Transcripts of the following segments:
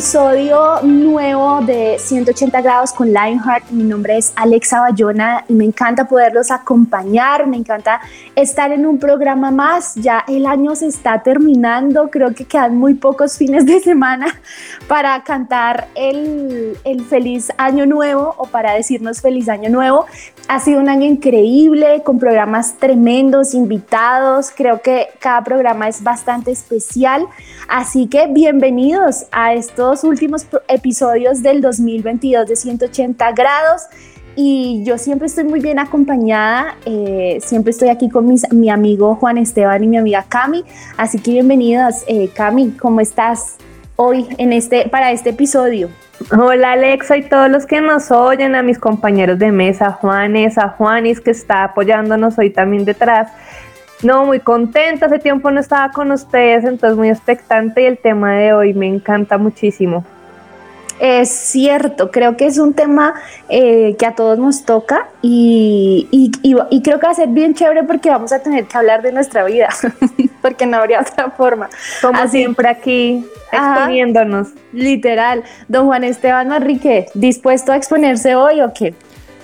episodio nuevo de 180 grados con Lionheart. Mi nombre es Alexa Bayona y me encanta poderlos acompañar, me encanta estar en un programa más. Ya el año se está terminando, creo que quedan muy pocos fines de semana para cantar el, el feliz año nuevo o para decirnos feliz año nuevo. Ha sido un año increíble con programas tremendos, invitados. Creo que cada programa es bastante especial. Así que bienvenidos a estos últimos episodios del 2022 de 180 grados. Y yo siempre estoy muy bien acompañada, eh, siempre estoy aquí con mi amigo Juan Esteban y mi amiga Cami. Así que bienvenidas, eh, Cami, ¿cómo estás hoy en este, para este episodio? Hola Alexa y todos los que nos oyen, a mis compañeros de mesa, Juanes, a Juanis que está apoyándonos hoy también detrás. No, muy contenta, hace tiempo no estaba con ustedes, entonces muy expectante y el tema de hoy me encanta muchísimo. Es cierto, creo que es un tema eh, que a todos nos toca y, y, creo que va a ser bien chévere porque vamos a tener que hablar de nuestra vida, porque no habría otra forma. Como siempre aquí, exponiéndonos. literal. Don Juan Esteban Manrique, ¿dispuesto a exponerse hoy o qué?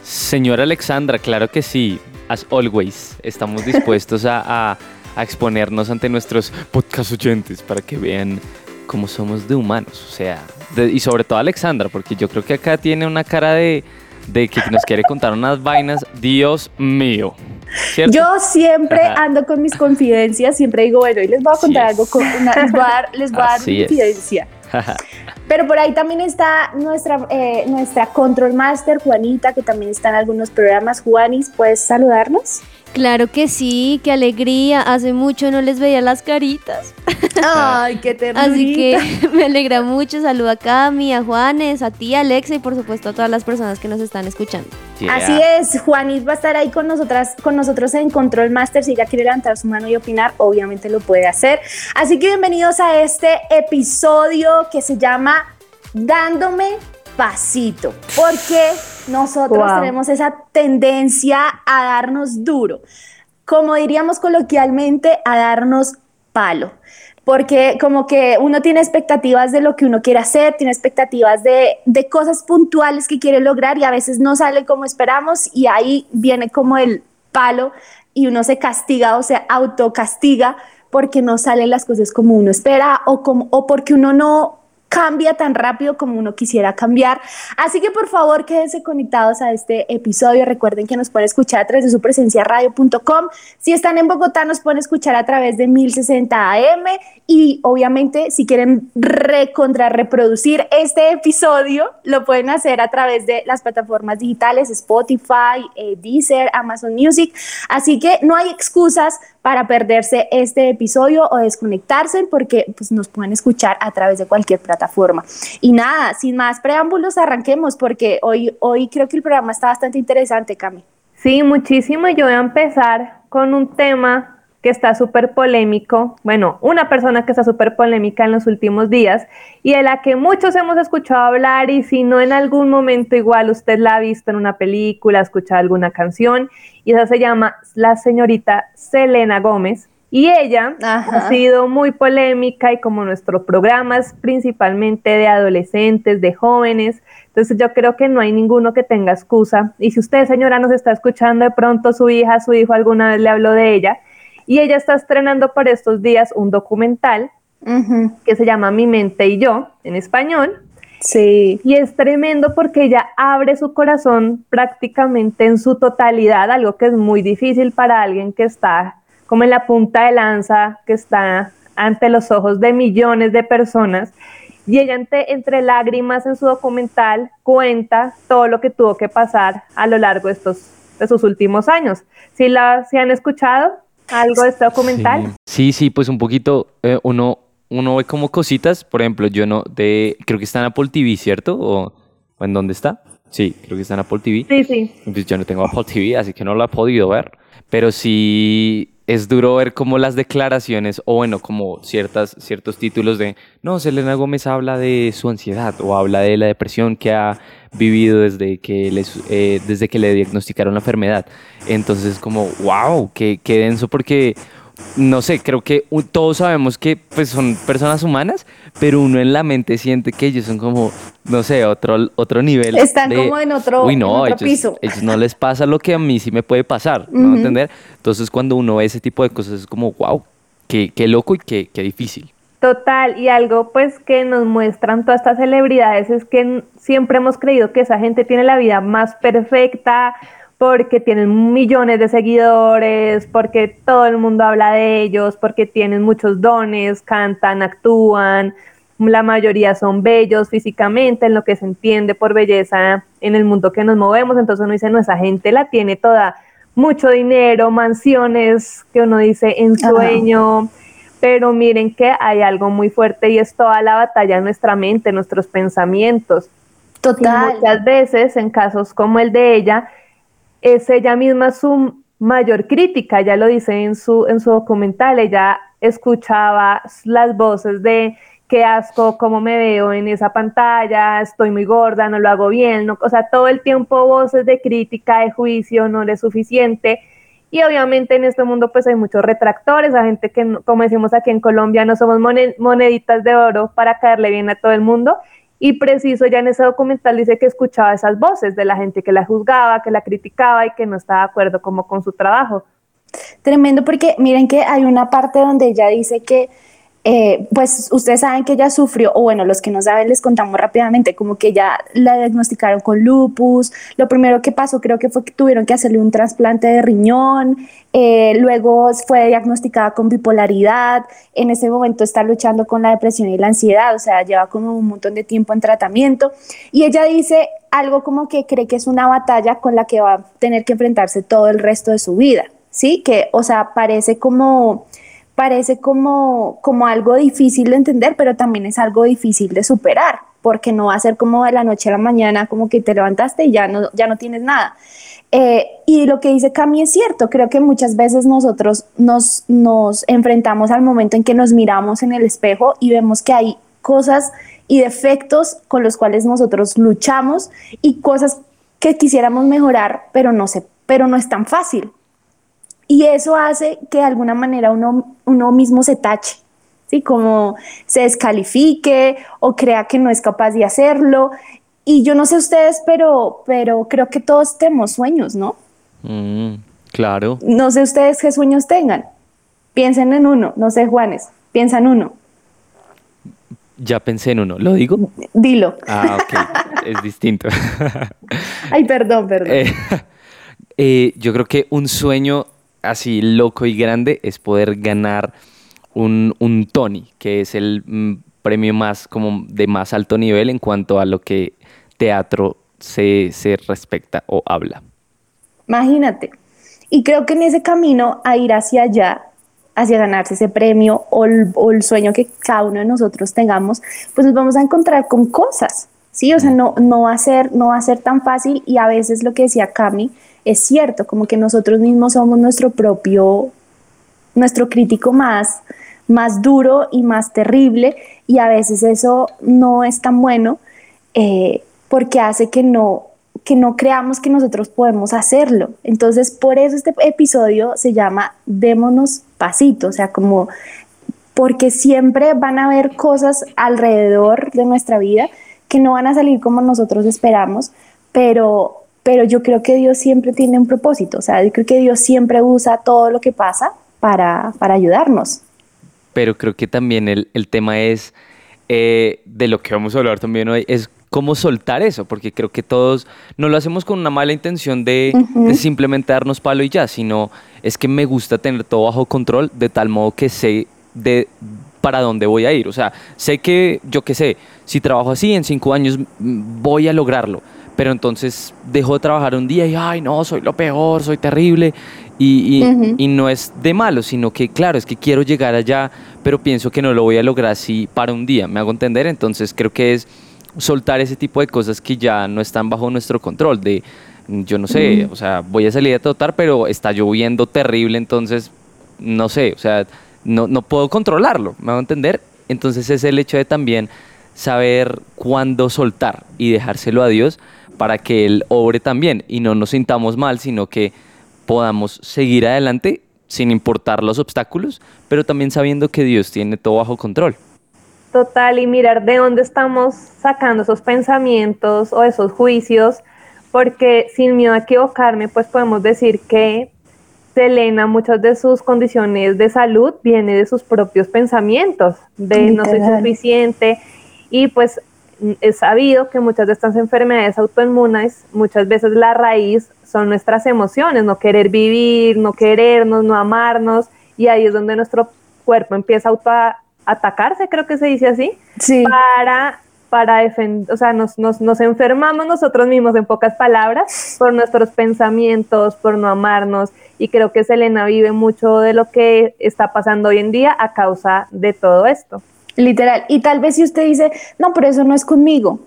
Señora Alexandra, claro que sí as always, estamos dispuestos a, exponernos ante nuestros podcast oyentes para que vean cómo somos de humanos. O sea, y sobre todo Alexandra, porque yo creo que acá tiene una cara de, que nos quiere contar unas vainas. Dios mío. Yo siempre ando con mis confidencias, siempre digo, bueno, hoy les voy a contar algo, con una, les voy a dar, les voy a dar confidencia. Pero por ahí también está nuestra, eh, nuestra Control Master, Juanita, que también está en algunos programas. Juanis, ¿puedes saludarnos? Claro que sí, qué alegría. Hace mucho no les veía las caritas. Ay, qué ternurita. Así que me alegra mucho. Saludo a Cami, a Juanes, a ti, Alexa y por supuesto a todas las personas que nos están escuchando. Así es, Juanis va a estar ahí con nosotras, con nosotros en Control Master. Si ella quiere levantar su mano y opinar, obviamente lo puede hacer. Así que bienvenidos a este episodio que se llama Dándome pasito, porque nosotros tenemos esa tendencia a darnos duro, como diríamos coloquialmente, a darnos palo porque como que uno tiene expectativas de lo que uno quiere hacer, tiene expectativas de, de, cosas puntuales que quiere lograr y a veces no sale como esperamos y ahí viene como el palo y uno se castiga o se autocastiga porque no salen las cosas como uno espera o, como, o porque uno no cambia tan rápido como uno quisiera cambiar. Así que por favor quédense conectados a este episodio. Recuerden que nos pueden escuchar a través de su presencia radio.com. Si están en Bogotá nos pueden escuchar a través de 1060 AM y obviamente si quieren recontra reproducir este episodio lo pueden hacer a través de las plataformas digitales Spotify, eh, Deezer, Amazon Music. Así que no hay excusas para perderse este episodio o desconectarse porque pues, nos pueden escuchar a través de cualquier plataforma. Y nada, sin más preámbulos, arranquemos porque hoy, hoy creo que el programa está bastante interesante, Cami. Sí, muchísimo. Yo voy a empezar con un tema que está súper polémico, bueno, una persona que está súper polémica en los últimos días y de la que muchos hemos escuchado hablar y si no en algún momento igual usted la ha visto en una película, ha escuchado alguna canción y esa se llama la señorita Selena Gómez. Y ella ha sido muy polémica y como nuestro programa es principalmente de adolescentes, de jóvenes, entonces yo creo que no hay ninguno que tenga excusa. Y si usted, señora, nos está escuchando, de pronto su hija, su hijo alguna vez le habló de ella, y ella está estrenando por estos días un documental que se llama Mi mente y yo, en español. Sí. Y es tremendo porque ella abre su corazón prácticamente en su totalidad, algo que es muy difícil para alguien que está como en la punta de lanza, que está ante los ojos de millones de personas. Y ella entre, lágrimas en su documental cuenta todo lo que tuvo que pasar a lo largo de estos de sus últimos años. ¿Sí la si han escuchado? algo de este documental? Sí, sí, pues un poquito, eh, uno, uno ve como cositas, por ejemplo, yo no, de, creo que está en Apple TV, ¿cierto? ¿O, o en dónde está? Sí, creo que está en Apple TV. Sí, sí. Pues yo no tengo Apple TV, así que no lo he podido ver. Pero sí es duro ver como las declaraciones, o bueno, como ciertas, ciertos títulos de, no, Selena Gómez habla de su ansiedad o habla de la depresión que ha vivido desde que, eh, desde que le diagnosticaron la enfermedad. Entonces como, wow, qué, qué denso porque no sé, creo que todos sabemos que pues son personas humanas, pero uno en la mente siente que ellos son como, no sé, otro, otro nivel. Están de, como en otro- Uy, no, en otro ellos, piso". ellos no les pasa lo que a mí sí me puede pasar, ¿no? ¿Entender? Entonces cuando uno ve ese tipo de cosas es como, wow, qué, qué loco y qué, qué difícil. Total, y algo pues que nos muestran todas estas celebridades es que siempre hemos creído que esa gente tiene la vida más perfecta porque tienen millones de seguidores, porque todo el mundo habla de ellos, porque tienen muchos dones, cantan, actúan, la mayoría son bellos físicamente, en lo que se entiende por belleza en el mundo que nos movemos, entonces uno dice, no, esa gente la tiene toda, mucho dinero, mansiones que uno dice en Ajá. sueño, pero miren que hay algo muy fuerte y es toda la batalla en nuestra mente, nuestros pensamientos. Y Total. muchas veces, en casos como el de ella, es ella misma su mayor crítica, ya lo dice en su, en su documental, ella escuchaba las voces de qué asco, cómo me veo en esa pantalla, estoy muy gorda, no lo hago bien, no- o sea, todo el tiempo voces de crítica, de juicio, no es suficiente. Y obviamente en este mundo pues hay muchos retractores, a gente que, como decimos aquí en Colombia, no somos mone- moneditas de oro para caerle bien a todo el mundo. Y preciso, ya en ese documental dice que escuchaba esas voces de la gente que la juzgaba, que la criticaba y que no estaba de acuerdo como con su trabajo. Tremendo porque miren que hay una parte donde ella dice que, eh, pues ustedes saben que ella sufrió, o bueno, los que no saben les contamos rápidamente, como que ya la diagnosticaron con lupus, lo primero que pasó creo que fue que tuvieron que hacerle un trasplante de riñón, eh, luego fue diagnosticada con bipolaridad, en ese momento está luchando con la depresión y la ansiedad, o sea, lleva como un montón de tiempo en tratamiento, y ella dice algo como que cree que es una batalla con la que va a tener que enfrentarse todo el resto de su vida. ¿sí? Que, o sea, parece como, parece como, como algo difícil de entender, pero también es algo difícil de superar, porque no va a ser como de la noche a la mañana, como que te levantaste y ya no, ya no tienes nada. Eh, y lo que dice Cami es cierto, creo que muchas veces nosotros nos, nos enfrentamos al momento en que nos miramos en el espejo y vemos que hay cosas y defectos con los cuales nosotros luchamos y cosas que quisiéramos mejorar, pero no, se, pero no es tan fácil. Y eso hace que de alguna manera uno, uno mismo se tache, ¿sí? Como se descalifique o crea que no es capaz de hacerlo. Y yo no sé ustedes, pero, pero creo que todos tenemos sueños, ¿no? Mm, claro. No sé ustedes qué sueños tengan. Piensen en uno, no sé, Juanes, piensa en uno. Ya pensé en uno. ¿Lo digo? Dilo. Ah, ok. es distinto. Ay, perdón, perdón. Eh, eh, yo creo que un sueño así loco y grande es poder ganar un, un Tony, que es el mm, premio más como de más alto nivel en cuanto a lo que teatro se, se respecta o habla. Imagínate. Y creo que en ese camino a ir hacia allá, hacia ganarse ese premio o el, o el sueño que cada uno de nosotros tengamos, pues nos vamos a encontrar con cosas, ¿sí? O sea, no, no, va a ser, no va a ser tan fácil y a veces lo que decía Cami es cierto, como que nosotros mismos somos nuestro propio, nuestro crítico más, más duro y más terrible y a veces eso no es tan bueno eh, porque hace que no, que no creamos que nosotros podemos hacerlo. Entonces, por eso este episodio se llama Démonos pasito, o sea, como porque siempre van a haber cosas alrededor de nuestra vida que no van a salir como nosotros esperamos, pero, pero yo creo que Dios siempre tiene un propósito, o sea, yo creo que Dios siempre usa todo lo que pasa para, para ayudarnos. Pero creo que también el, el tema es, eh, de lo que vamos a hablar también hoy, es cómo soltar eso, porque creo que todos no lo hacemos con una mala intención de, Ujú. de simplemente darnos palo y ya, sino es que me gusta tener todo bajo control de tal modo que sé de para dónde voy a ir. O sea, sé que, yo qué sé, si trabajo así, en cinco años mm, voy a lograrlo. Pero entonces dejo de trabajar un día y, ay, no, soy lo peor, soy terrible. Y, y, y, no es de malo, sino que claro, es que quiero llegar allá, pero pienso que no lo voy a lograr así para un día, me hago entender, entonces creo que es soltar ese tipo de cosas que ya no están bajo nuestro control, de yo no sé, o sea, voy a salir a trotar, pero está lloviendo terrible, entonces no sé, o sea, no, no puedo controlarlo, me hago entender, entonces es el hecho de también saber cuándo soltar y dejárselo a Dios para que Él obre también y no nos sintamos mal, sino que podamos seguir adelante sin importar los obstáculos, pero también sabiendo que Dios tiene todo bajo control. Total, y mirar de dónde estamos sacando esos pensamientos o esos juicios, porque sin miedo a equivocarme, pues podemos decir que Selena, muchas de sus condiciones de salud viene de sus propios pensamientos, de no ser suficiente, y pues es sabido que muchas de estas enfermedades autoinmunes, muchas veces la raíz son nuestras emociones, no querer vivir, no querernos, no amarnos, y ahí es donde nuestro cuerpo empieza a atacarse, creo que se dice así, para, para defender, o sea, nos, nos, nos enfermamos nosotros mismos, en pocas palabras, por nuestros pensamientos, por no amarnos, y creo que Selena vive mucho de lo que está pasando hoy en día a causa de todo esto. Literal. Y tal vez si usted dice, no, pero eso no es conmigo.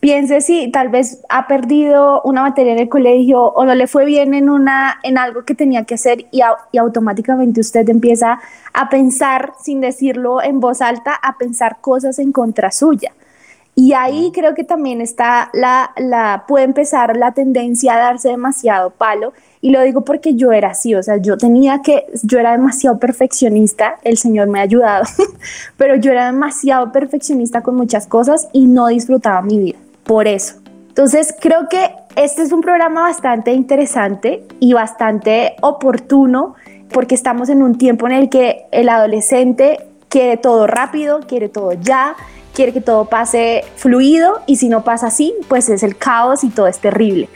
Piense si tal vez ha perdido una materia en el colegio o no le fue bien en, una, en algo que tenía que hacer y, y automáticamente usted empieza a pensar, sin decirlo en voz alta, a pensar cosas en contra suya. Y ahí creo que también está la, la, puede empezar la tendencia a darse demasiado palo y lo digo porque yo era así, o sea, yo tenía que, yo era demasiado perfeccionista, el Señor me ha ayudado, pero yo era demasiado perfeccionista con muchas cosas y no disfrutaba mi vida, por eso. Entonces, creo que este es un programa bastante interesante y bastante oportuno porque estamos en un tiempo en el que el adolescente quiere todo rápido, quiere todo ya, quiere que todo pase fluido y si no pasa así, pues es el caos y todo es terrible.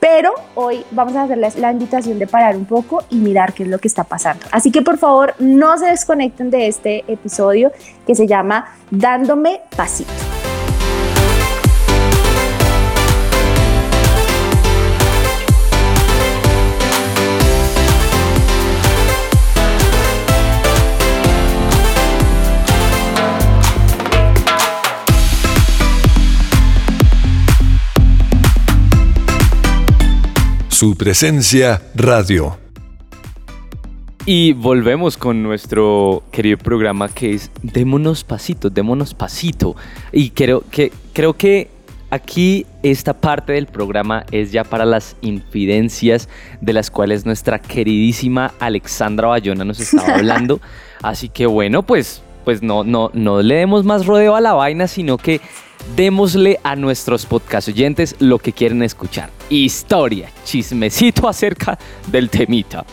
Pero hoy vamos a hacerles la invitación de parar un poco y mirar qué es lo que está pasando. Así que por favor no se desconecten de este episodio que se llama Dándome Pasito. Su presencia radio. Y volvemos con nuestro querido programa que es Démonos Pasito, Démonos Pasito. Y creo que, creo que aquí esta parte del programa es ya para las infidencias de las cuales nuestra queridísima Alexandra Bayona nos estaba hablando. Así que bueno, pues, pues no, no, no le demos más rodeo a la vaina, sino que démosle a nuestros podcast oyentes lo que quieren escuchar. Historia, chismecito acerca del temita.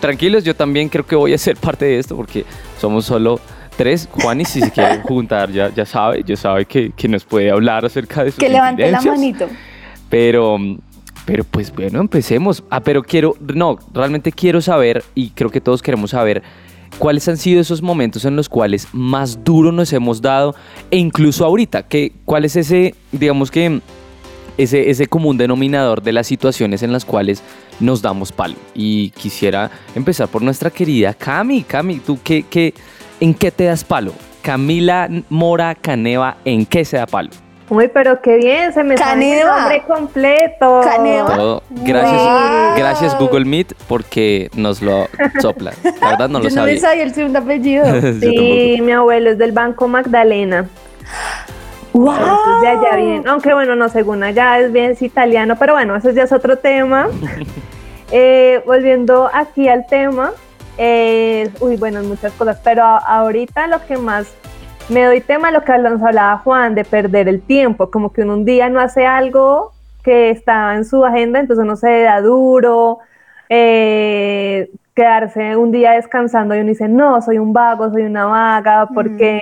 Tranquilos, yo también creo que voy a ser parte de esto porque somos solo tres. Juan, y si se quieren juntar, ya, ya sabe, ya sabe que, que nos puede hablar acerca de sus Que levante la manito. Pero, pero pues bueno, empecemos. Ah, pero quiero, no, realmente quiero saber, y creo que todos queremos saber, ¿Cuáles han sido esos momentos en los cuales más duro nos hemos dado? E incluso ahorita, que, ¿cuál es ese, digamos que, ese, ese común denominador de las situaciones en las cuales nos damos palo? Y quisiera empezar por nuestra querida Cami. Cami, ¿tú qué, qué, en qué te das palo? Camila Mora Caneva, ¿en qué se da palo? Uy, pero qué bien, se me sale el nombre completo. Gracias, gracias Google Meet porque nos lo sopla. La verdad no lo sabía. No sabía el segundo apellido. sí, mi abuelo es del Banco Magdalena. Wow. de allá bien. Aunque bueno, no, según allá es bien es italiano, pero bueno, eso ya es otro tema. eh, volviendo aquí al tema, eh, uy, bueno, muchas cosas, pero ahorita lo que más me doy tema a lo que nos hablaba Juan de perder el tiempo, como que uno un día no hace algo que está en su agenda, entonces uno se da duro, eh, quedarse un día descansando y uno dice, no, soy un vago, soy una vaga, porque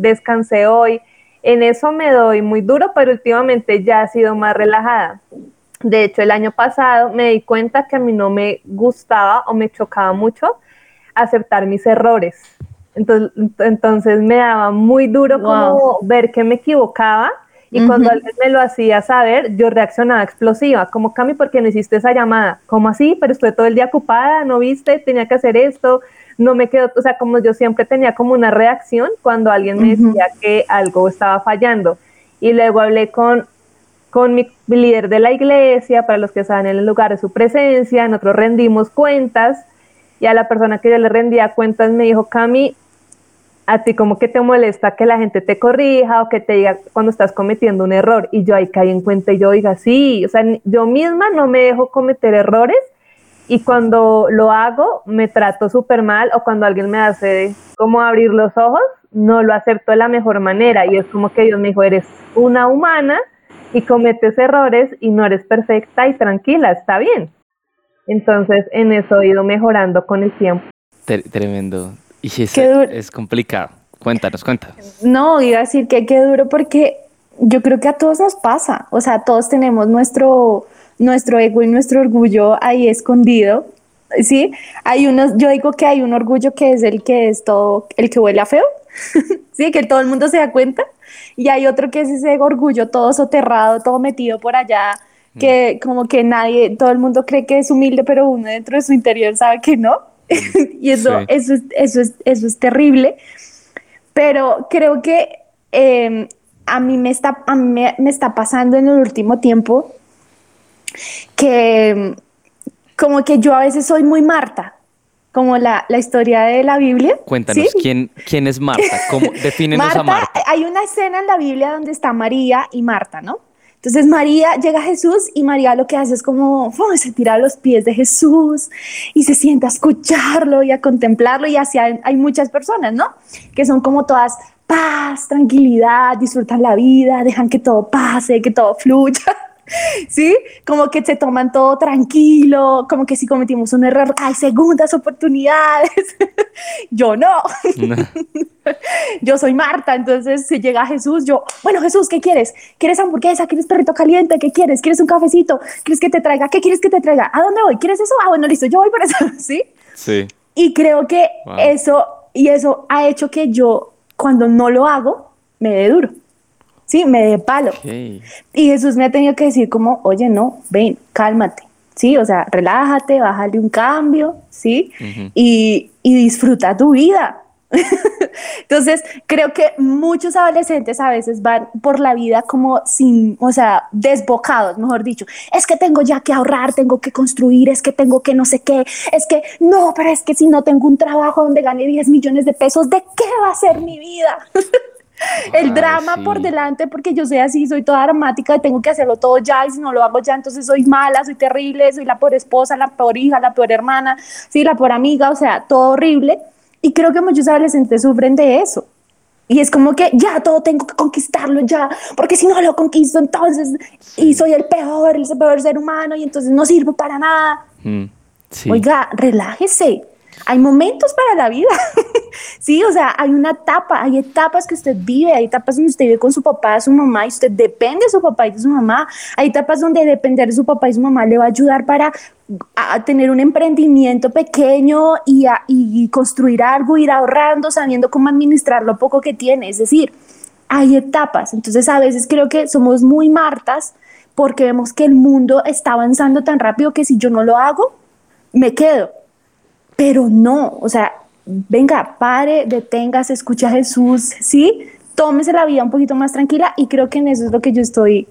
descansé hoy. En eso me doy muy duro, pero últimamente ya he sido más relajada. De hecho, el año pasado me di cuenta que a mí no me gustaba o me chocaba mucho aceptar mis errores. Entonces, entonces me daba muy duro como ver que me equivocaba Y cuando alguien me lo hacía saber, yo reaccionaba explosiva, como Cami, ¿por qué no hiciste esa llamada? ¿Cómo así? Pero estuve todo el día ocupada, ¿no viste? Tenía que hacer esto, no me quedó, o sea, como yo siempre tenía como una reacción cuando alguien me decía que algo estaba fallando. Y luego hablé con, con mi líder de la iglesia, para los que estaban en el lugar de su presencia, nosotros rendimos cuentas y a la persona que yo le rendía cuentas me dijo, Cami, a ti como que te molesta que la gente te corrija o que te diga cuando estás cometiendo un error. Y yo ahí caí en cuenta y yo, oiga, sí, o sea, yo misma no me dejo cometer errores y cuando lo hago me trato súper mal o cuando alguien me hace como abrir los ojos, no lo acepto de la mejor manera. Y es como que Dios me dijo, eres una humana y cometes errores y no eres perfecta y tranquila, está bien. Entonces en eso he ido mejorando con el tiempo. Tremendo. Y es, es complicado. Cuéntanos, cuéntanos. No, iba a decir que qué duro porque yo creo que a todos nos pasa. O sea, todos tenemos nuestro, nuestro ego y nuestro orgullo ahí escondido. Sí, hay unos, yo digo que hay un orgullo que es el que es todo, el que huele a feo. sí, que todo el mundo se da cuenta. Y hay otro que es ese orgullo todo soterrado, todo metido por allá, que mm. como que nadie, todo el mundo cree que es humilde, pero uno dentro de su interior sabe que no. y eso, eso, es, eso, es, eso es terrible. Pero creo que em, a mí, me está, a mí me, está pasando en el último tiempo que em, como que yo a veces soy muy Marta, como la, la historia de la Biblia. Cuéntanos, ¿quién, ¿quién es Marta? ¿Cómo, defínenos a Marta. Hay una escena en la Biblia donde está María y Marta, ¿no? Entonces María llega a Jesús y María lo que hace es como se tira a los pies de Jesús y se sienta a escucharlo y a contemplarlo y así hay, hay muchas personas, ¿no? Que son como todas paz, tranquilidad, disfrutan la vida, dejan que todo pase, que todo fluya. ¿sí? Como que se toman todo tranquilo, como que si cometimos un error, hay segundas oportunidades. yo no. yo soy Marta, entonces si llega Jesús, yo, bueno Jesús, ¿qué quieres? ¿Quieres hamburguesa? ¿Quieres perrito caliente? ¿Qué quieres? ¿Quieres un cafecito? ¿Quieres que te traiga? ¿Qué quieres que te traiga? ¿A dónde voy? ¿Quieres eso? Ah, bueno, listo, yo voy por eso, ¿sí? Sí. Y creo que eso, y eso ha hecho que yo, cuando no lo hago, me dé duro. ¿Sí? Me dé palo. Y Jesús me ha tenido que decir como, oye, no, ven, cálmate, ¿sí? O sea, relájate, bájale un cambio, ¿sí? y, y disfruta tu vida. Entonces, creo que muchos adolescentes a veces van por la vida como sin, o sea, desbocados, mejor dicho. Es que tengo ya que ahorrar, tengo que construir, es que tengo que no sé qué, es que no, pero es que si no tengo un trabajo donde gane 10 millones de pesos, ¿de qué va a ser mi vida? el drama por delante porque yo soy así, soy toda dramática y tengo que hacerlo todo ya y si no lo hago ya entonces soy mala, soy terrible, soy la peor esposa, la peor hija, la peor hermana, sí, la peor amiga, o sea, todo horrible. Y creo que muchos adolescentes sufren de eso. Y es como que ya todo tengo que conquistarlo ya, porque si no lo conquisto entonces y soy el peor, el peor ser humano y entonces no sirvo para nada. Mm, Oiga, relájese. Hay momentos para la vida, sí, o sea, hay una etapa, hay etapas que usted vive, hay etapas donde usted vive con su papá, su mamá y usted depende de su papá y de su mamá, hay etapas donde depender de su papá y su mamá le va a ayudar para tener un emprendimiento pequeño y, y construir algo, ir ahorrando, sabiendo cómo administrar lo poco que tiene, es decir, hay etapas, entonces a veces creo que somos muy martas porque vemos que el mundo está avanzando tan rápido que si yo no lo hago, me quedo pero no, o sea, venga, pare, deténgase, escucha a Jesús, ¿sí? Tómese la vida un poquito más tranquila y creo que en eso es lo que yo estoy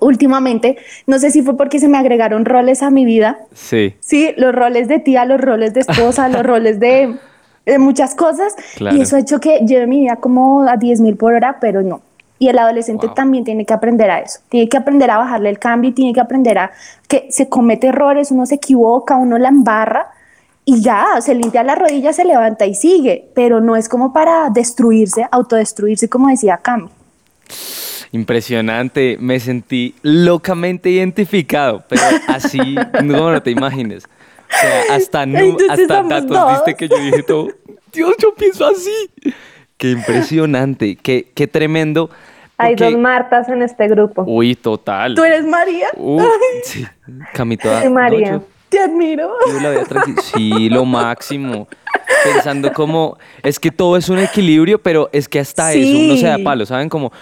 últimamente. No sé si fue porque se me agregaron roles a mi vida. Sí. Sí, los roles de tía, los roles de esposa, los roles de, muchas cosas. Y eso ha hecho que lleve mi vida como a 10 mil por hora, pero no. Y el adolescente también tiene que aprender a eso. Tiene que aprender a bajarle el cambio y tiene que aprender a que se comete errores, uno se equivoca, uno la embarra y ya, se limpia la rodilla, se levanta y sigue, pero no es como para destruirse, autodestruirse, como decía Cam. Impresionante, me sentí locamente identificado, pero así, no, no te imagines. O sea, hasta, hasta datos viste que yo dije todo, Dios, yo pienso así. Qué impresionante, qué, qué tremendo. Hay dos Martas en este grupo. Uy, total. ¿Tú eres María? Uh, sí, Camito. María. Te admiro. Vivo la. Sí, lo máximo. Pensando como, es que todo es un equilibrio, pero es que hasta eso uno se da palo, ¿saben? Como,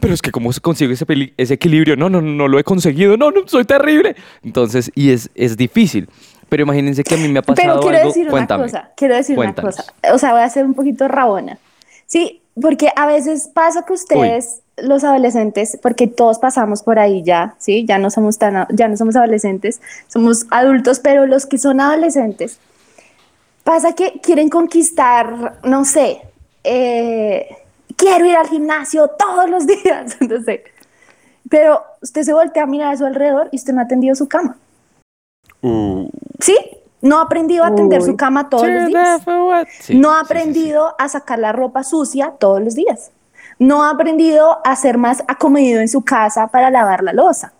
pero es que cómo se consigue ese, equilibrio. No, no, no lo he conseguido. No, no, soy terrible. Entonces, y es, es difícil. Pero imagínense que a mí me ha pasado Pero quiero algo. decir Cuéntame. una cosa, quiero decir Cuéntanos. una cosa. O sea, voy a ser un poquito rabona. Sí, porque a veces pasa que ustedes, los adolescentes, porque todos pasamos por ahí ya, sí, ya no somos tan, ya no somos adolescentes, somos adultos, pero los que son adolescentes, pasa que quieren conquistar, no sé, eh, quiero ir al gimnasio todos los días, no sé. Pero usted se voltea a mirar a su alrededor y usted no ha atendido su cama. ¿Sí? No ha aprendido a atender Uy. su cama todos los días. Sí, no ha sí, sí, sí. aprendido a sacar la ropa sucia todos los días. No ha aprendido a ser más acomedido en su casa para lavar la losa.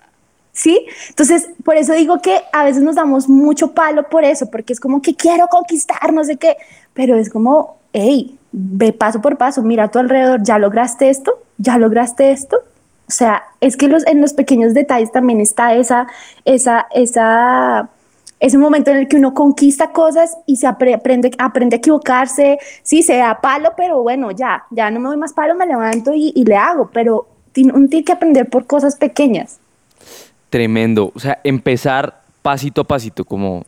¿Sí? Entonces, por eso digo que a veces nos damos mucho palo por eso, porque es como que quiero conquistar, no sé qué, pero es como, hey, ve paso por paso, mira a tu alrededor, ¿ya lograste esto? ¿Ya lograste esto? O sea, es que los, en los pequeños detalles también está esa, esa, esa, ese momento en el que uno conquista cosas y se apre- aprende, aprende a equivocarse, sí, se da palo, pero bueno, ya, ya no me doy más palo, me levanto y, y le hago, pero uno tiene que aprender por cosas pequeñas. Tremendo. O sea, empezar pasito a pasito, como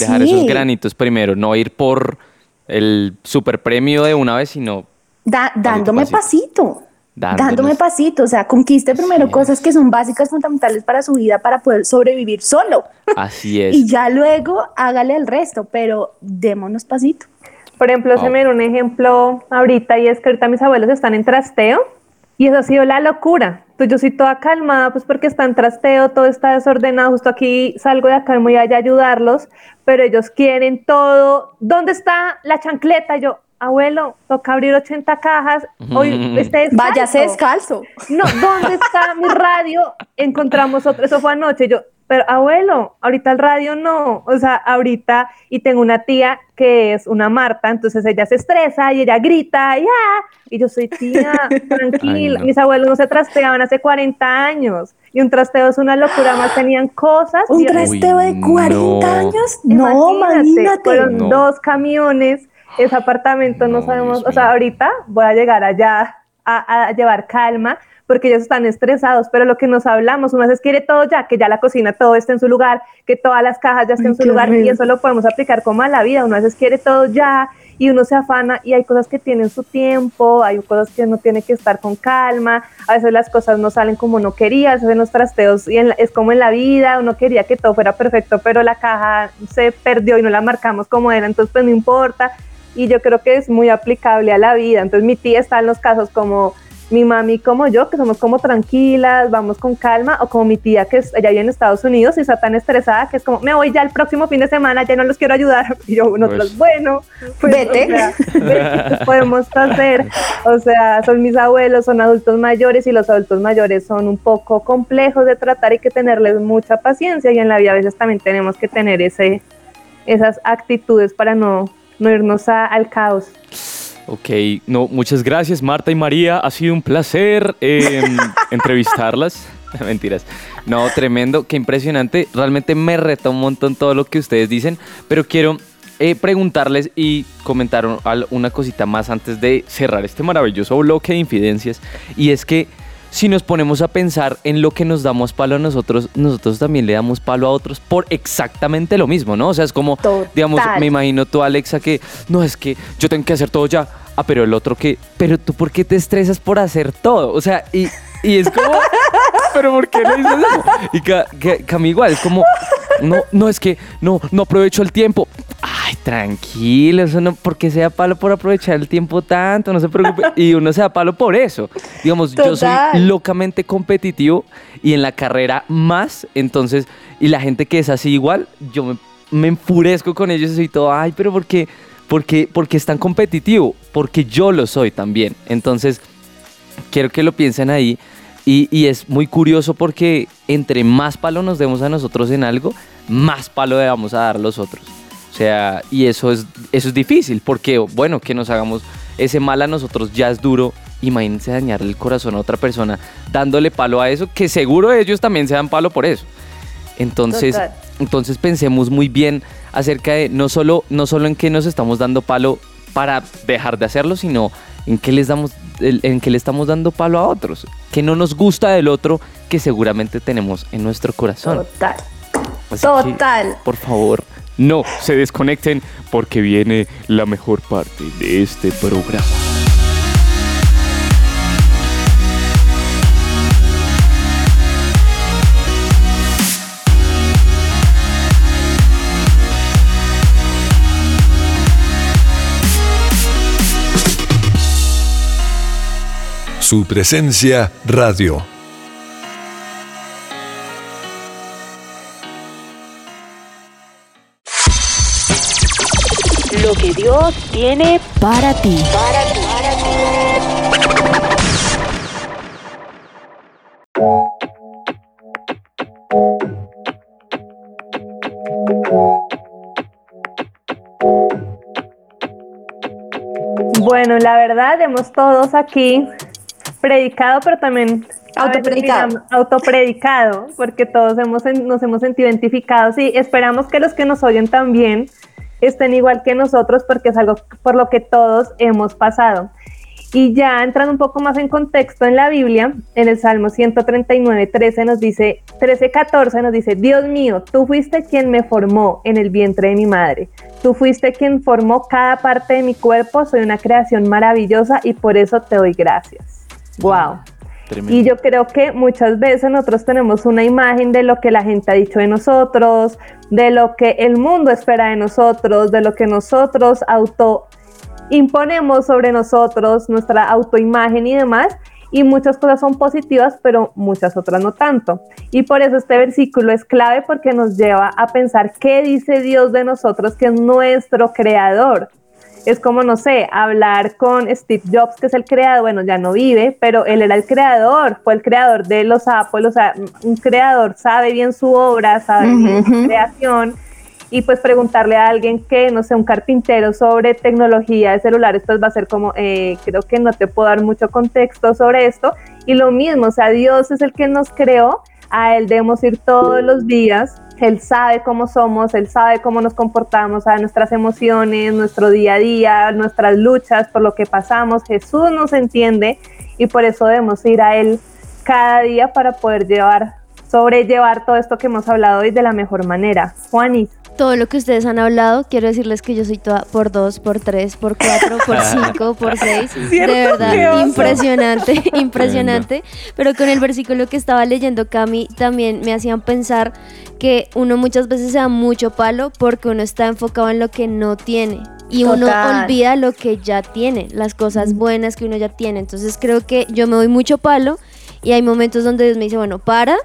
dejar Sí. esos granitos primero, no ir por el super premio de una vez, sino Da- dándome pasito. pasito. Dándonos. Dándome pasito, o sea, conquiste primero Así cosas es. que son básicas, fundamentales para su vida para poder sobrevivir solo. así es. Y ya luego hágale el resto, pero démonos pasito. Por ejemplo, se me dio un ejemplo ahorita y es que ahorita mis abuelos están en trasteo y eso ha sido la locura. Entonces yo soy toda calmada pues porque está en trasteo, todo está desordenado, justo aquí salgo de acá y voy allá a ayudarlos, pero ellos quieren todo. ¿Dónde está la chancleta? Yo, abuelo, toca abrir 80 cajas, hoy este es Váyase descalzo. no, ¿dónde está mi radio? Encontramos otro, eso fue anoche, yo, pero abuelo, ahorita el radio no, o sea, ahorita, y tengo una tía que es una Marta, entonces ella se estresa y ella grita, ya, y yo soy tía, tranquila, Ay, no. mis abuelos no se trasteaban hace 40 años, y un trasteo es una locura, más tenían cosas. ¿Un y- trasteo de Uy, 40 no. años? No, imagínate. Fueron No. dos camiones, ese apartamento no, No, sabemos, o sea, ahorita voy a llegar allá a, a llevar calma porque ellos están estresados, pero lo que nos hablamos, uno veces quiere todo ya, que ya la cocina todo esté en su lugar, que todas las cajas ya estén Ay, en su lugar y eso lo podemos aplicar como a la vida, uno a veces quiere todo ya y uno se afana y hay cosas que tienen su tiempo, hay cosas que uno tiene que estar con calma, a veces las cosas no salen como uno quería, a veces los trasteos y en la- es como en la vida, uno quería que todo fuera perfecto, pero la caja se perdió y no la marcamos como era, entonces pues no importa y yo creo que es muy aplicable a la vida, entonces mi tía está en los casos como mi mami como yo, que somos como tranquilas, vamos con calma, o como mi tía que es, ella vive en Estados Unidos y está tan estresada que es como, me voy ya el próximo fin de semana, ya no los quiero ayudar. Y yo, nosotros, Pues. bueno, pues, Vete. o sea, vete, ¿qué podemos hacer? O sea, son mis abuelos, son adultos mayores y los adultos mayores son un poco complejos de tratar y hay que tenerles mucha paciencia y en la vida a veces también tenemos que tener ese, esas actitudes para no, no irnos a- al caos. Ok, no, muchas gracias Marta y María, ha sido un placer eh, entrevistarlas. Mentiras. No, tremendo, qué impresionante. Realmente me reta un montón todo lo que ustedes dicen, pero quiero eh, preguntarles y comentar una cosita más antes de cerrar este maravilloso bloque de infidencias. Y es que si nos ponemos a pensar en lo que nos damos palo a nosotros, nosotros también le damos palo a otros por exactamente lo mismo, ¿no? O sea, es como, Total. digamos, me imagino tú, Alexa, que no es que yo tengo que hacer todo ya. Ah, pero el otro que, pero tú, ¿por qué te estresas por hacer todo? O sea, y, y es como, pero ¿por qué no dices eso? Y mí igual, es como, no, no, es que no, no aprovecho el tiempo. Ay, tranquilo, eso no, porque sea palo por aprovechar el tiempo tanto, no se preocupe. Y uno se da palo por eso. Digamos, yo soy locamente competitivo y en la carrera más, entonces, y la gente que es así igual, yo me, me enfurezco con ellos y soy todo, ay, pero ¿por qué? Porque, porque es tan competitivo, porque yo lo soy también. Entonces, quiero que lo piensen ahí. Y, y es muy curioso porque entre más palo nos demos a nosotros en algo, más palo le vamos a dar a los otros. O sea, y eso es, eso es difícil, porque, bueno, que nos hagamos ese mal a nosotros ya es duro. Imagínense dañarle el corazón a otra persona dándole palo a eso, que seguro ellos también se dan palo por eso. Entonces, Total. Entonces pensemos muy bien acerca de no solo, no solo en qué nos estamos dando palo para dejar de hacerlo, sino en qué les damos, en qué le estamos dando palo a otros, que no nos gusta del otro que seguramente tenemos en nuestro corazón. Total. Así que, Total. por favor, no se desconecten porque viene la mejor parte de este programa. Su presencia radio. Dios tiene Para ti. Bueno, la verdad, hemos todos aquí predicado, pero también Autopredicado. digamos, autopredicado, porque todos hemos, nos hemos sentido identificados y esperamos que los que nos oyen también estén igual que nosotros, porque es algo por lo que todos hemos pasado. Y ya entrando un poco más en contexto en la Biblia, en el Salmo 139, 13 nos dice, 13, 14 nos dice, Dios mío, tú fuiste quien me formó en el vientre de mi madre. Tú fuiste quien formó cada parte de mi cuerpo, soy una creación maravillosa y por eso te doy gracias. Wow. Y yo creo que muchas veces nosotros tenemos una imagen de lo que la gente ha dicho de nosotros, de lo que el mundo espera de nosotros, de lo que nosotros auto imponemos sobre nosotros, nuestra autoimagen y demás. Y muchas cosas son positivas, pero muchas otras no tanto. Y por eso este versículo es clave porque nos lleva a pensar qué dice Dios de nosotros, que es nuestro creador. Es como, no sé, hablar con Steve Jobs, que es el creador, bueno, ya no vive, pero él era el creador, fue el creador de los Apple, o sea, un creador sabe bien su obra, sabe bien su creación, y pues preguntarle a alguien que, no sé, un carpintero sobre tecnología de celulares, pues va a ser como, eh, creo que no te puedo dar mucho contexto sobre esto, y lo mismo, o sea, Dios es el que nos creó, a Él debemos ir todos los días, Él sabe cómo somos, Él sabe cómo nos comportamos, a nuestras emociones, nuestro día a día, nuestras luchas, por lo que pasamos, Jesús nos entiende y por eso debemos ir a Él cada día para poder llevar, sobrellevar todo esto que hemos hablado hoy de la mejor manera. Juanis. Todo lo que ustedes han hablado, quiero decirles que yo soy toda por dos, por tres, por cuatro, por cinco, por seis. De verdad, impresionante, impresionante. Pero con el versículo que estaba leyendo Cami, también me hacían pensar que uno muchas veces se da mucho palo porque uno está enfocado en lo que no tiene. Y uno Total. olvida lo que ya tiene, las cosas buenas que uno ya tiene. Entonces creo que yo me doy mucho palo y hay momentos donde Dios me dice, bueno, para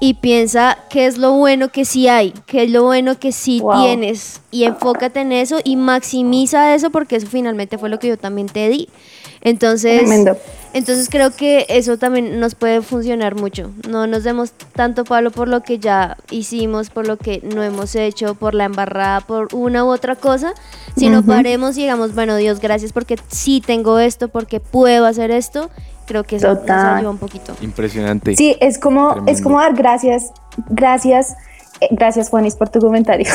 y piensa qué es lo bueno que sí hay, qué es lo bueno que sí Wow. tienes y enfócate en eso y maximiza eso porque eso finalmente fue lo que yo también te di. Entonces, Tremendo. entonces creo que eso también nos puede funcionar mucho. No nos demos tanto palo por lo que ya hicimos, por lo que no hemos hecho, por la embarrada, por una u otra cosa, sino paremos y digamos, bueno, Dios, gracias porque sí tengo esto, porque puedo hacer esto. Creo que eso nos ayuda un poquito. Impresionante. Sí, es como, es como dar gracias, gracias, eh, gracias Juanis por tu comentario,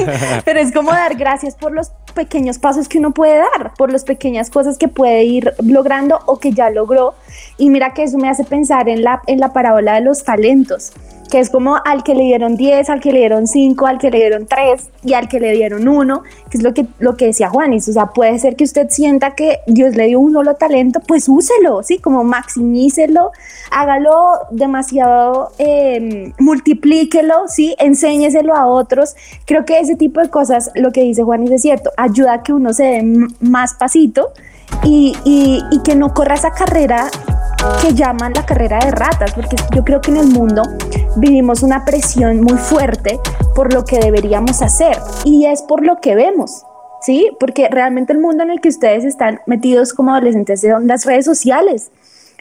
pero es como dar gracias por los pequeños pasos que uno puede dar, por las pequeñas cosas que puede ir logrando o que ya logró. Y mira que eso me hace pensar en la, en la parábola de los talentos, que es como al que le dieron 10, al que le dieron 5, al que le dieron 3 y al que le dieron 1, que es lo que, lo que decía Juanis, o sea, puede ser que usted sienta que Dios le dio un solo talento, pues úselo, ¿sí? Como maximícelo, hágalo demasiado, eh, multiplíquelo, ¿sí? Enséñeselo a otros. Creo que ese tipo de cosas, lo que dice Juanis es cierto, ayuda a que uno se dé más pasito y- y que no corra esa carrera que llaman la carrera de ratas, porque yo creo que en el mundo vivimos una presión muy fuerte por lo que deberíamos hacer y es por lo que vemos. ¿Sí? Porque realmente el mundo en el que ustedes están metidos como adolescentes son las redes sociales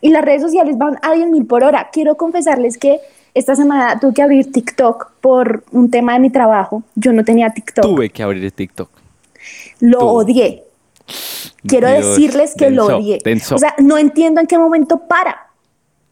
y las redes sociales van a 10 mil por hora. Quiero confesarles que esta semana tuve que abrir TikTok por un tema de mi trabajo. Yo no tenía TikTok. Tuve que abrir TikTok. Lo Tú. odié. Quiero Dios, decirles que lo odié. denso. O sea, no entiendo en qué momento para.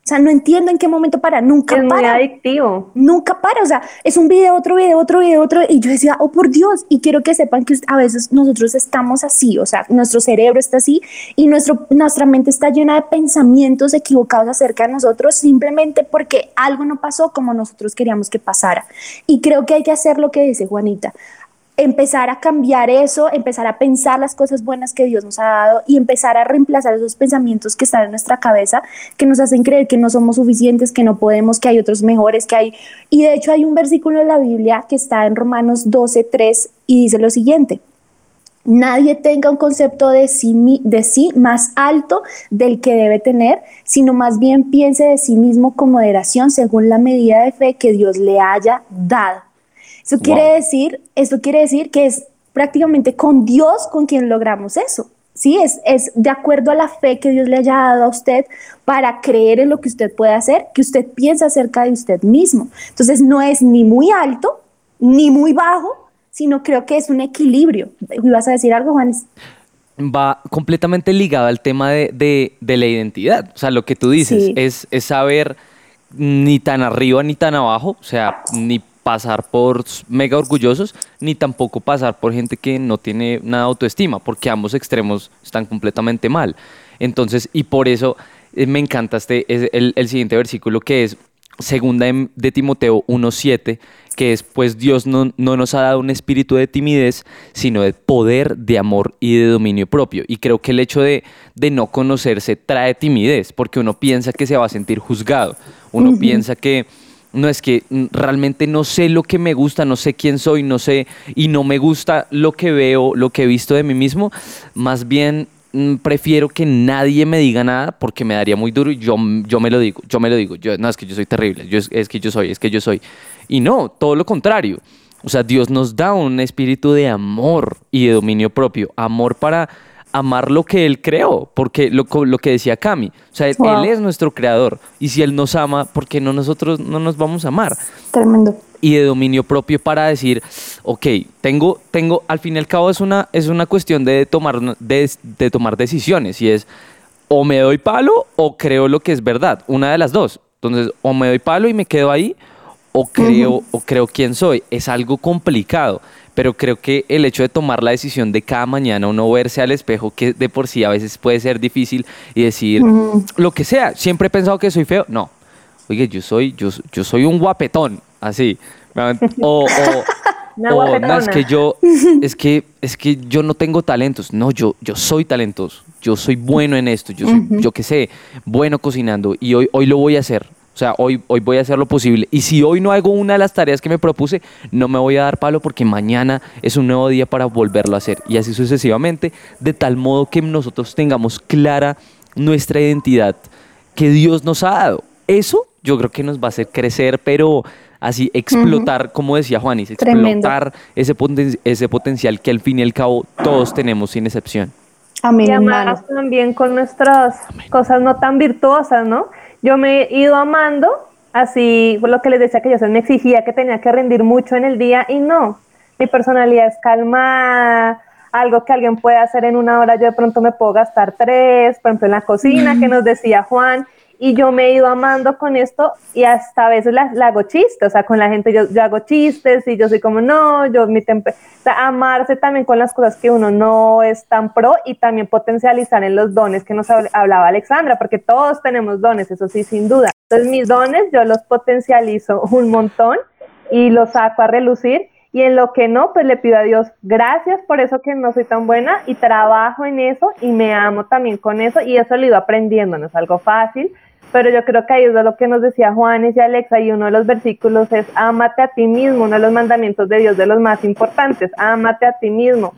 O sea, no entiendo en qué momento para, nunca Es muy para. adictivo. Nunca para, o sea, es un video, otro video, otro video, otro, y yo decía, oh por Dios, y quiero que sepan que a veces nosotros estamos así, o sea, nuestro cerebro está así y nuestro, nuestra mente está llena de pensamientos equivocados acerca de nosotros simplemente porque algo no pasó como nosotros queríamos que pasara. Y creo que hay que hacer lo que dice Juanita, empezar a cambiar eso, empezar a pensar las cosas buenas que Dios nos ha dado y empezar a reemplazar esos pensamientos que están en nuestra cabeza, que nos hacen creer que no somos suficientes, que no podemos, que hay otros mejores, que hay... Y de hecho hay un versículo en la Biblia que está en Romanos 12, 3 y dice lo siguiente. Nadie tenga un concepto de sí, de sí más alto del que debe tener, sino más bien piense de sí mismo con moderación según la medida de fe que Dios le haya dado. Eso quiere Wow. decir, eso quiere decir que es prácticamente con Dios con quien logramos eso. Sí, es, es de acuerdo a la fe que Dios le haya dado a usted para creer en lo que usted puede hacer, que usted piensa acerca de usted mismo. Entonces no es ni muy alto ni muy bajo, sino creo que es un equilibrio. ¿Ibas a decir algo, Juanes? va completamente ligado al tema de, de- de la identidad. O sea, lo que tú dices Sí. es, es saber ni tan arriba ni tan abajo, o sea, ni pasar por mega orgullosos, ni tampoco pasar por gente que no tiene nada de autoestima, porque ambos extremos están completamente mal. Entonces, y por eso eh, me encanta este, es el, el siguiente versículo que es segunda de, de Timoteo 1.7, que es, pues Dios no, no nos ha dado un espíritu de timidez, sino de poder, de amor y de dominio propio. Y creo que el hecho de, de no conocerse trae timidez, porque uno piensa que se va a sentir juzgado, uno piensa que no es que realmente no sé lo que me gusta, no sé quién soy, no sé, y no me gusta lo que veo, lo que he visto de mí mismo, más bien mm, prefiero que nadie me diga nada porque me daría muy duro y yo, yo me lo digo, yo me lo digo, no es que yo soy terrible, yo, es que yo soy, es que yo soy. Y no, todo lo contrario. O sea, Dios nos da un espíritu de amor y de dominio propio, amor para amar lo que Él creó, porque lo, lo que decía Cami, o sea, Wow. Él es nuestro creador y si Él nos ama, ¿por qué no nosotros no nos vamos a amar? Tremendo. y de dominio propio para decir, ok, tengo, tengo, al fin y al cabo es una, es una cuestión de tomar, de, de tomar decisiones y es o me doy palo o creo lo que es verdad, una de las dos. Entonces, o me doy palo y me quedo ahí o creo, o creo quién soy. Es algo complicado, pero creo que el hecho de tomar la decisión de cada mañana uno verse al espejo, que de por sí a veces puede ser difícil y decir lo que sea, siempre he pensado que soy feo, no. Oye, yo soy, yo, yo soy un guapetón, así. O, o, o, no, es que yo, es que, es que yo no tengo talentos. No, yo, yo soy talentoso. Yo soy bueno en esto. Yo soy, yo qué sé, bueno cocinando. Y hoy, hoy lo voy a hacer. O sea, hoy, hoy voy a hacer lo posible. Y si hoy no hago una de las tareas que me propuse, no me voy a dar palo porque mañana es un nuevo día para volverlo a hacer. Y así sucesivamente, de tal modo que nosotros tengamos clara nuestra identidad que Dios nos ha dado. Eso yo creo que nos va a hacer crecer, pero así explotar, como decía Juanis, explotar ese, poten- ese potencial que al fin y al cabo todos tenemos sin excepción. Amén, y amarnos también con nuestras cosas no tan virtuosas, ¿no? Yo me he ido amando, así fue lo que les decía que yo se me exigía que tenía que rendir mucho en el día y no, mi personalidad es calmada, algo que alguien puede hacer en una hora, yo de pronto me puedo gastar tres, por ejemplo en la cocina, que nos decía Juan, y yo me he ido amando con esto y hasta a veces la, la hago chiste, o sea, con la gente yo, yo hago chistes y yo soy como, no, yo mi tempe o sea, amarse también con las cosas que uno no es tan pro y también potencializar en los dones que nos habl- hablaba Alexandra, porque todos tenemos dones, eso sí, sin duda. Entonces mis dones yo los potencializo un montón y los saco a relucir y en lo que no, pues le pido a Dios gracias por eso que no soy tan buena y trabajo en eso y me amo también con eso y eso lo ido aprendiendo, no es algo fácil, pero yo creo que ahí es lo que nos decía Juanes y Alexa y uno de los versículos es ámate a ti mismo, uno de los mandamientos de Dios de los más importantes, ámate a ti mismo.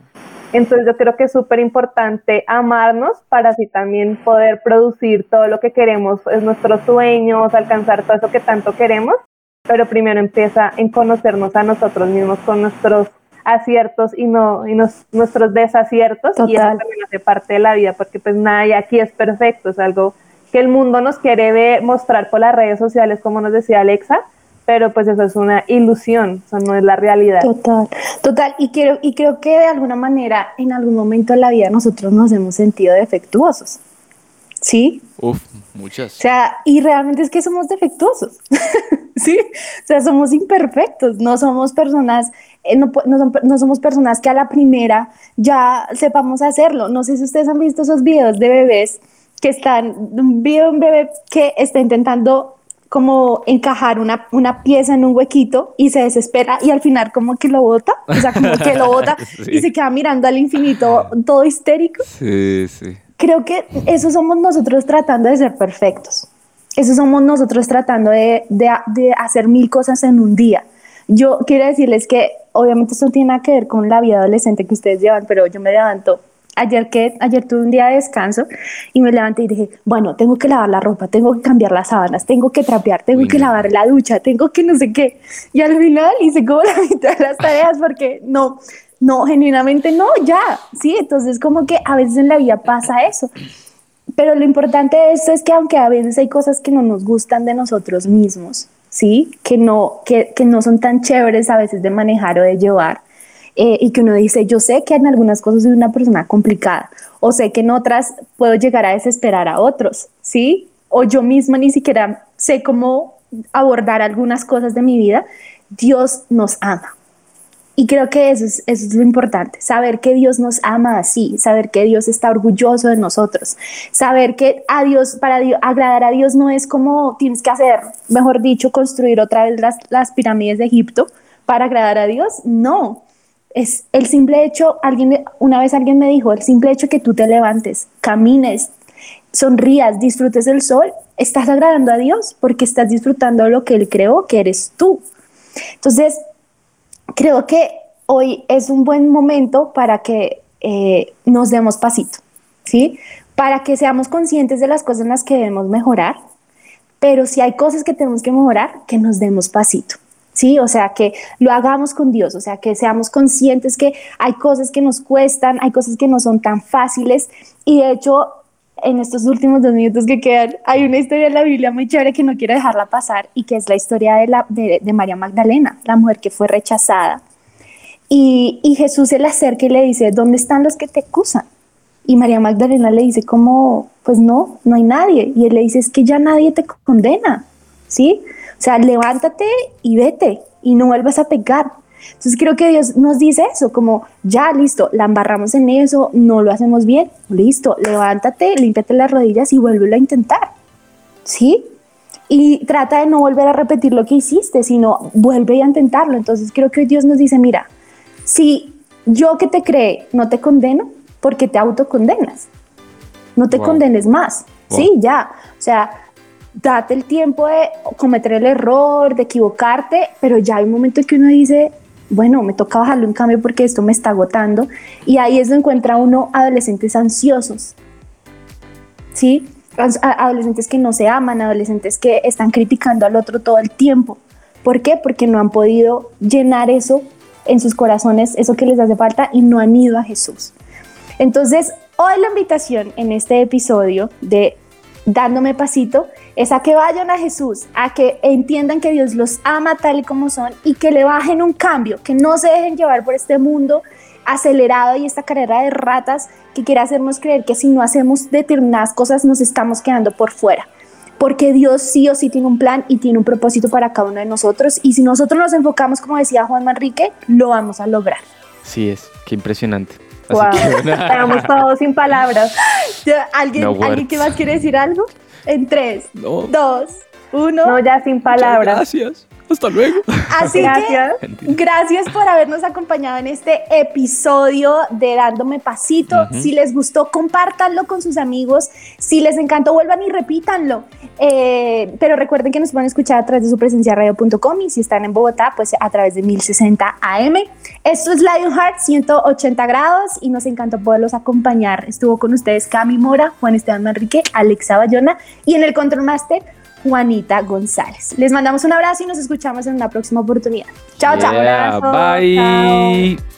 Entonces yo creo que es súper importante amarnos para así también poder producir todo lo que queremos, es nuestros sueños, alcanzar todo eso que tanto queremos, pero primero empieza en conocernos a nosotros mismos con nuestros aciertos y no y nos- nuestros desaciertos y eso también hace parte de la vida porque pues nadie aquí es perfecto, es algo que el mundo nos quiere ver, mostrar por las redes sociales como nos decía Alexa, pero pues eso es una ilusión, eso no es la realidad. Total, total. Y creo, y creo que de alguna manera, en algún momento de la vida, nosotros nos hemos sentido defectuosos. ¿sí? Uf, muchas. O sea, y realmente es que somos defectuosos, ¿sí? O sea, somos imperfectos, no somos personas, eh, no, no son- no somos personas que a la primera ya sepamos hacerlo. No sé si ustedes han visto esos videos de bebés que están, de un bebé que está intentando como encajar una, una pieza en un huequito y se desespera y al final como que lo bota, o sea, como que lo bota Sí. y se queda mirando al infinito todo histérico Sí, sí. creo que eso somos nosotros tratando de ser perfectos. Eso somos nosotros tratando de, de- de hacer mil cosas en un día. Yo quiero decirles que obviamente esto no tiene nada que ver con la vida adolescente que ustedes llevan, pero yo me levanto. Ayer, que, ayer tuve un día de descanso y me levanté y dije, bueno, tengo que lavar la ropa, tengo que cambiar las sábanas, tengo que trapear, tengo Uy, que no. lavar la ducha, tengo que no sé qué. Y al final hice como la mitad de las tareas porque no, no, genuinamente no, ya, sí. Entonces como que a veces en la vida pasa eso. Pero lo importante de esto es que aunque a veces hay cosas que no nos gustan de nosotros mismos, ¿sí? Que no, que, que no son tan chéveres a veces de manejar o de llevar, eh, y que uno dice, yo sé que en algunas cosas soy una persona complicada, o sé que en otras puedo llegar a desesperar a otros, ¿sí? O yo misma ni siquiera sé cómo abordar algunas cosas de mi vida, Dios nos ama. Y creo que eso es, eso es lo importante, saber que Dios nos ama así, saber que Dios está orgulloso de nosotros, saber que a Dios, para Dios, agradar a Dios no es como tienes que hacer, mejor dicho, construir otra vez las, las pirámides de Egipto para agradar a Dios, no. Es el simple hecho, alguien, una vez alguien me dijo, el simple hecho que tú te levantes, camines, sonrías, disfrutes el sol, estás agradando a Dios porque estás disfrutando lo que Él creó, que eres tú. Entonces, creo que hoy es un buen momento para que eh, nos demos pasito, ¿sí? Para que seamos conscientes de las cosas en las que debemos mejorar, pero si hay cosas que tenemos que mejorar, que nos demos pasito. Sí, o sea, que lo hagamos con Dios, o sea, que seamos conscientes que hay cosas que nos cuestan, hay cosas que no son tan fáciles y de hecho en estos últimos dos minutos que quedan, hay una historia en la Biblia muy chévere que no quiero dejarla pasar y que es la historia de, la, de, María Magdalena, la mujer que fue rechazada. Y, y, Jesús se le acerca y le dice, ¿dónde están los que te acusan? Y María Magdalena le dice como, pues no, no hay nadie. Y él le dice, es que ya nadie te condena, ¿sí? O sea, levántate y vete y no vuelvas a pecar. Entonces creo que Dios nos dice eso, como ya listo, la embarramos en eso, no lo hacemos bien, listo, levántate, límpiate las rodillas y vuélvelo a intentar. ¿Sí? Y trata de no volver a repetir lo que hiciste, sino vuelve a intentarlo. Entonces creo que Dios nos dice, mira, si yo que te creé no te condeno, porque te autocondenas. No te wow. condenes más. Wow. Sí, ya. O sea, date el tiempo de cometer el error, de equivocarte, pero ya hay un momento en que uno dice, bueno, me toca bajarle un cambio porque esto me está agotando. Y ahí es donde encuentra uno adolescentes ansiosos. ¿Sí? Adolescentes que no se aman, adolescentes que están criticando al otro todo el tiempo. ¿Por qué? Porque no han podido llenar eso en sus corazones, eso que les hace falta y no han ido a Jesús. Entonces, hoy la invitación en este episodio de Dándome Pasito es a que vayan a Jesús, a que entiendan que Dios los ama tal y como son y que le bajen un cambio, que no se dejen llevar por este mundo acelerado y esta carrera de ratas que quiere hacernos creer que si no hacemos determinadas cosas nos estamos quedando por fuera. Porque Dios sí o sí tiene un plan y tiene un propósito para cada uno de nosotros y si nosotros nos enfocamos, como decía Juan Manrique, lo vamos a lograr. Sí es, qué impresionante. Wow. Estamos todos sin palabras. ¿Alguien, no ¿alguien que más quiere decir algo? En tres, no. dos, uno. No, ya sin palabras. Gracias. Hasta luego. Así gracias. que gracias por habernos acompañado en este episodio de Dándome Pasito. Uh -huh. Si les gustó, compártanlo con sus amigos. Si les encantó, vuelvan y repítanlo. Eh, pero recuerden que nos pueden escuchar a través de su presencia radio.com y si están en Bogotá, pues a través de 1060 AM. Esto es Lionheart 180 grados y nos encantó poderlos acompañar. Estuvo con ustedes Cami Mora, Juan Esteban Manrique, Alexa Bayona y en el Control Master Juanita González. Les mandamos un abrazo y nos escuchamos en una próxima oportunidad. Chao, chao. Bye. Chao.